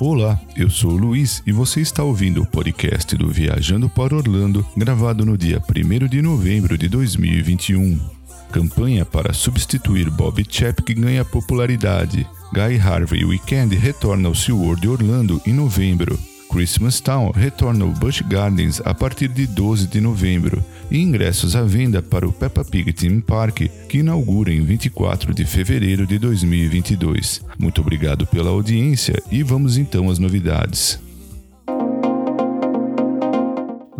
Olá, eu sou o Luiz e você está ouvindo o podcast do Viajando para Orlando, gravado no dia 1 de novembro de 2021. Campanha para substituir Bob Chapek ganha popularidade. Guy Harvey Weekend retorna ao SeaWorld Orlando em novembro. Christmas Town retorna ao Busch Gardens a partir de 12 de novembro e ingressos à venda para o Peppa Pig Theme Park, que inaugura em 24 de fevereiro de 2022. Muito obrigado pela audiência e vamos então às novidades.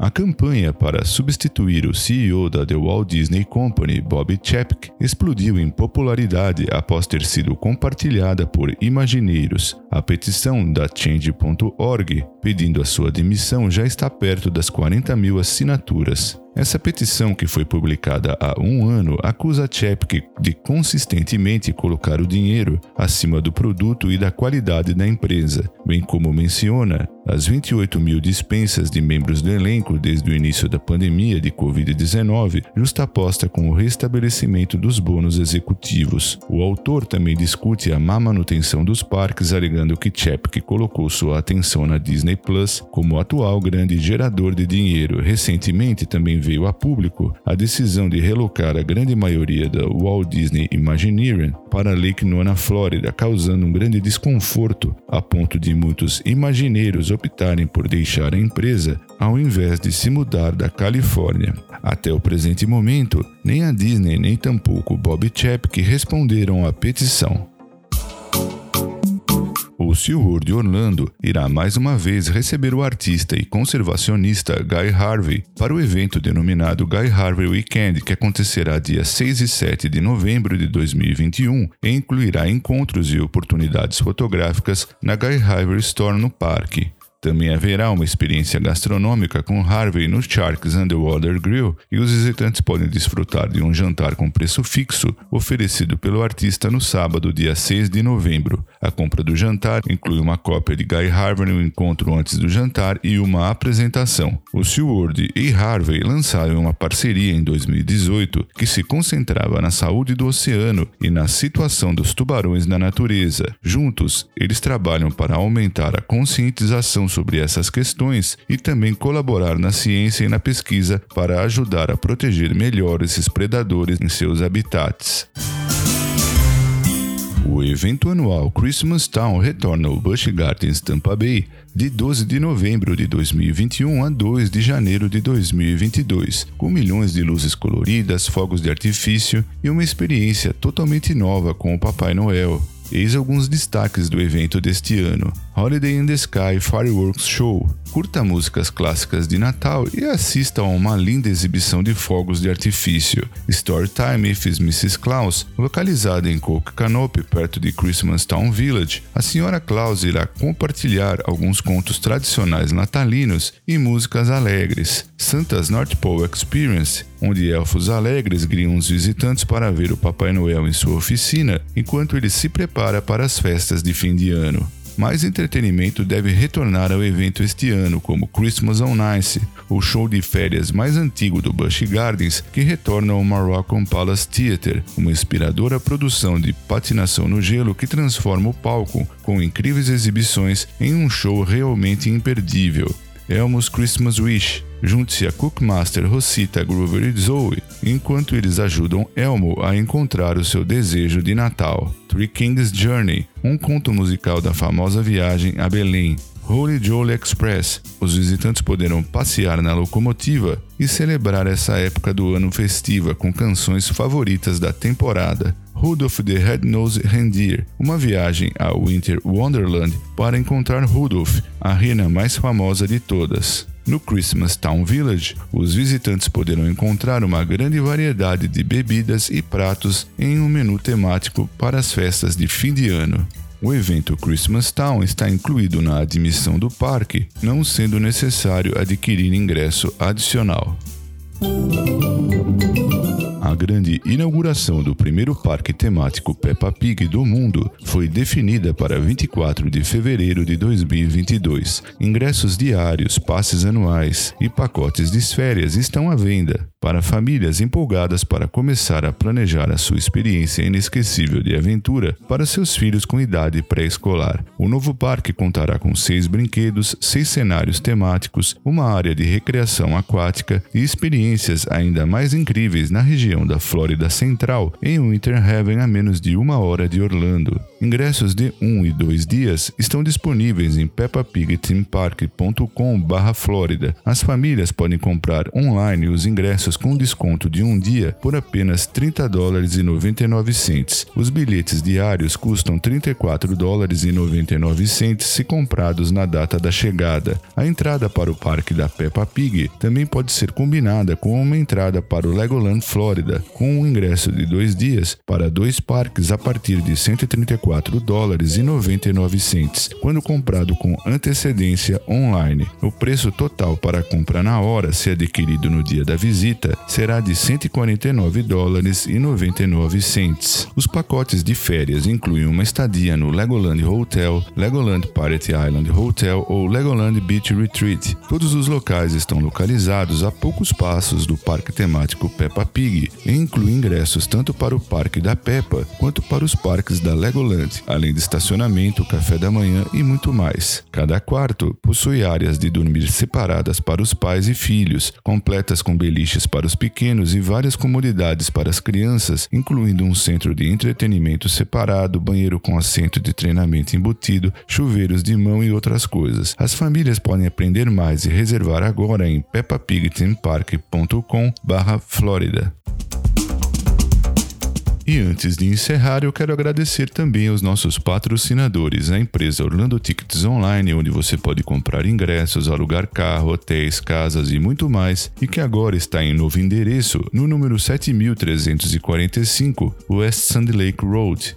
A campanha para substituir o CEO da The Walt Disney Company, Bob Chapek, explodiu em popularidade após ter sido compartilhada por imagineiros. A petição da Change.org pedindo a sua demissão já está perto das 40 mil assinaturas. Essa petição, que foi publicada há um ano, acusa Chapek de consistentemente colocar o dinheiro acima do produto e da qualidade da empresa, bem como menciona as 28 mil dispensas de membros do elenco desde o início da pandemia de Covid-19, justaposta com o restabelecimento dos bônus executivos. O autor também discute a má manutenção dos parques, alegando que Chapek colocou sua atenção na Disney Plus como atual grande gerador de dinheiro. Recentemente também veio a público a decisão de relocar a grande maioria da Walt Disney Imagineering para Lake Nona, Flórida, causando um grande desconforto, a ponto de muitos imagineiros optarem por deixar a empresa ao invés de se mudar da Califórnia. Até o presente momento, nem a Disney nem tampouco Bob Chapek responderam à petição. O SeaWorld Orlando irá mais uma vez receber o artista e conservacionista Guy Harvey para o evento denominado Guy Harvey Weekend, que acontecerá dia 6 e 7 de novembro de 2021 e incluirá encontros e oportunidades fotográficas na Guy Harvey Store no parque. Também haverá uma experiência gastronômica com Harvey no Sharks Underwater Grill e os visitantes podem desfrutar de um jantar com preço fixo oferecido pelo artista no sábado, dia 6 de novembro. A compra do jantar inclui uma cópia de Guy Harvey no encontro antes do jantar e uma apresentação. O SeaWorld e Harvey lançaram uma parceria em 2018 que se concentrava na saúde do oceano e na situação dos tubarões na natureza. Juntos, eles trabalham para aumentar a conscientização sobre essas questões e também colaborar na ciência e na pesquisa para ajudar a proteger melhor esses predadores em seus habitats. O evento anual Christmas Town retorna ao Busch Gardens Tampa Bay de 12 de novembro de 2021 a 2 de janeiro de 2022, com milhões de luzes coloridas, fogos de artifício e uma experiência totalmente nova com o Papai Noel. Eis alguns destaques do evento deste ano: Holiday in the Sky Fireworks Show. Curta músicas clássicas de Natal e assista a uma linda exibição de fogos de artifício. Storytime with Mrs. Claus, localizada em Coke Canopy, perto de Christmas Town Village, a Sra. Claus irá compartilhar alguns contos tradicionais natalinos e músicas alegres. Santa's North Pole Experience, onde elfos alegres guiam os visitantes para ver o Papai Noel em sua oficina enquanto ele se prepara para as festas de fim de ano. Mais entretenimento deve retornar ao evento este ano, como Christmas on Ice, o show de férias mais antigo do Busch Gardens, que retorna ao Moroccan Palace Theatre, uma inspiradora produção de patinação no gelo que transforma o palco, com incríveis exibições, em um show realmente imperdível. Elmo's Christmas Wish. Junte-se a Cookmaster Rosita Groover e Zoe, enquanto eles ajudam Elmo a encontrar o seu desejo de Natal. Three Kings Journey, um conto musical da famosa viagem a Belém. Holy Jolly Express. Os visitantes poderão passear na locomotiva e celebrar essa época do ano festiva com canções favoritas da temporada. Rudolph the Red-Nosed Reindeer, uma viagem ao Winter Wonderland para encontrar Rudolph, a rena mais famosa de todas. No Christmas Town Village, os visitantes poderão encontrar uma grande variedade de bebidas e pratos em um menu temático para as festas de fim de ano. O evento Christmas Town está incluído na admissão do parque, não sendo necessário adquirir ingresso adicional. A grande inauguração do primeiro parque temático Peppa Pig do mundo foi definida para 24 de fevereiro de 2022. Ingressos diários, passes anuais e pacotes de férias estão à venda. Para famílias empolgadas para começar a planejar a sua experiência inesquecível de aventura para seus filhos com idade pré-escolar. O novo parque contará com seis brinquedos, seis cenários temáticos, uma área de recreação aquática e experiências ainda mais incríveis na região da Flórida Central, em Winter Haven, a menos de uma hora de Orlando. Ingressos de um e dois dias estão disponíveis em peppapigteampark.com/flórida. As famílias podem comprar online os ingressos com desconto de um dia por apenas 30 dólares e 99 cents. Os bilhetes diários custam 34 dólares e 99 cents se comprados na data da chegada. A entrada para o parque da Peppa Pig também pode ser combinada com uma entrada para o Legoland Florida, com um ingresso de dois dias para dois parques a partir de 134 4 dólares e 99 cents, quando comprado com antecedência online. O preço total para compra na hora, se adquirido no dia da visita, será de 149 dólares e 99 cents. Os pacotes de férias incluem uma estadia no Legoland Hotel, Legoland Pirate Island Hotel ou Legoland Beach Retreat. Todos os locais estão localizados a poucos passos do parque temático Peppa Pig e incluem ingressos tanto para o parque da Peppa quanto para os parques da Legoland além de estacionamento, café da manhã e muito mais. Cada quarto possui áreas de dormir separadas para os pais e filhos, completas com beliches para os pequenos e várias comodidades para as crianças, incluindo um centro de entretenimento separado, banheiro com assento de treinamento embutido, chuveiros de mão e outras coisas. As famílias podem aprender mais e reservar agora em peppapigteampark.com/florida. E antes de encerrar, eu quero agradecer também aos nossos patrocinadores, a empresa Orlando Tickets Online, onde você pode comprar ingressos, alugar carro, hotéis, casas e muito mais, e que agora está em novo endereço, no número 7345 West Sand Lake Road.